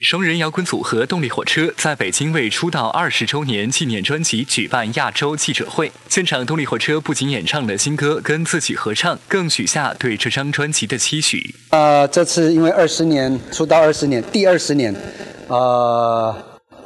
双人摇滚组合动力火车在北京为出道二十周年纪念专辑举办亚洲记者会。现场，动力火车不仅演唱了新歌，跟自己合唱，更许下对这张专辑的期许。呃，这次因为二十年出道二十年，第二十年，呃，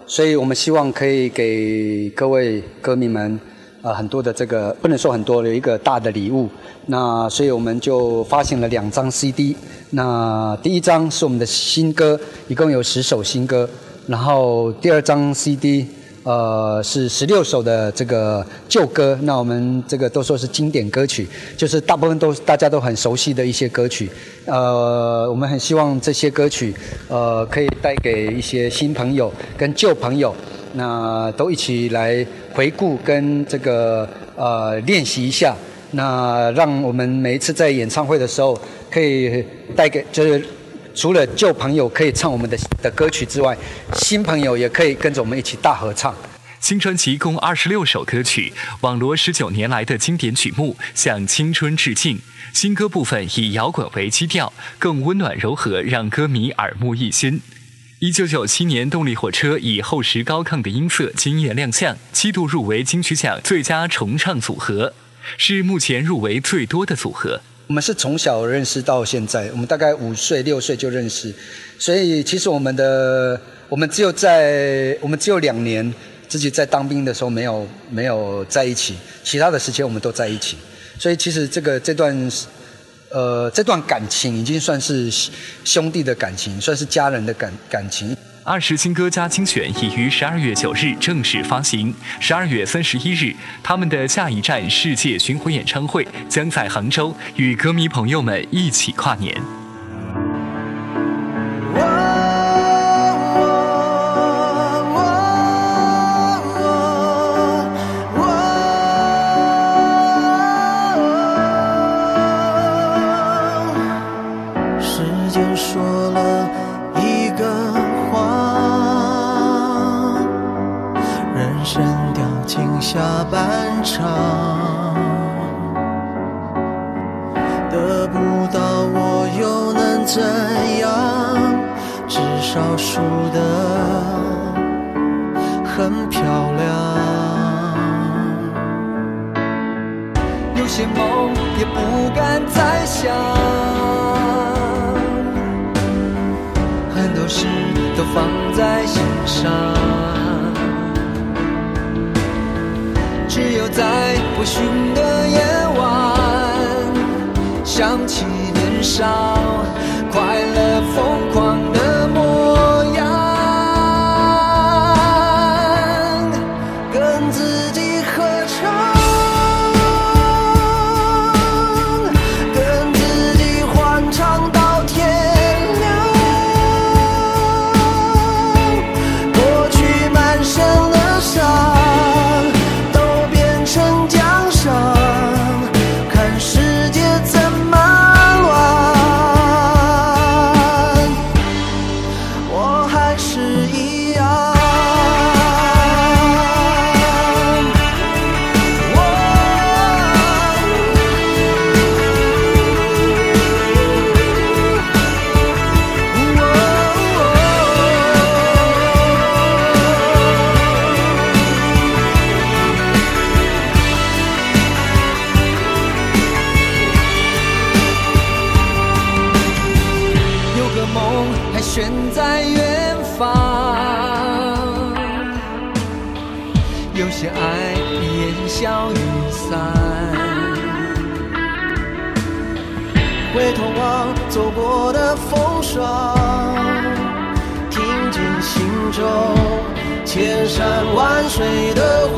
所以我们希望可以给各位歌迷们。呃，很多的这个不能说很多，有一个大的礼物。那所以我们就发行了两张 CD。那第一张是我们的新歌，一共有十首新歌。然后第二张 CD，呃，是十六首的这个旧歌。那我们这个都说是经典歌曲，就是大部分都大家都很熟悉的一些歌曲。呃，我们很希望这些歌曲，呃，可以带给一些新朋友跟旧朋友。那都一起来回顾跟这个呃练习一下，那让我们每一次在演唱会的时候，可以带给就是除了旧朋友可以唱我们的的歌曲之外，新朋友也可以跟着我们一起大合唱。新专辑共二十六首歌曲，网罗十九年来的经典曲目，向青春致敬。新歌部分以摇滚为基调，更温暖柔和，让歌迷耳目一新。一九九七年，动力火车以厚实高亢的音色惊艳亮相，七度入围金曲奖最佳重唱组合，是目前入围最多的组合。我们是从小认识到现在，我们大概五岁六岁就认识，所以其实我们的我们只有在我们只有两年自己在当兵的时候没有没有在一起，其他的时间我们都在一起，所以其实这个这段。呃，这段感情已经算是兄弟的感情，算是家人的感感情。二十新歌加精选已于十二月九日正式发行。十二月三十一日，他们的下一站世界巡回演唱会将在杭州，与歌迷朋友们一起跨年。说了一个谎人生掉进下半场得不到我又能怎样至少输得很漂亮有些梦也不敢再想。事都放在心上。只有在不寻的夜晚，想起年少。快乐，疯狂的。消云散，回头望走过的风霜，听见心中千山万水的。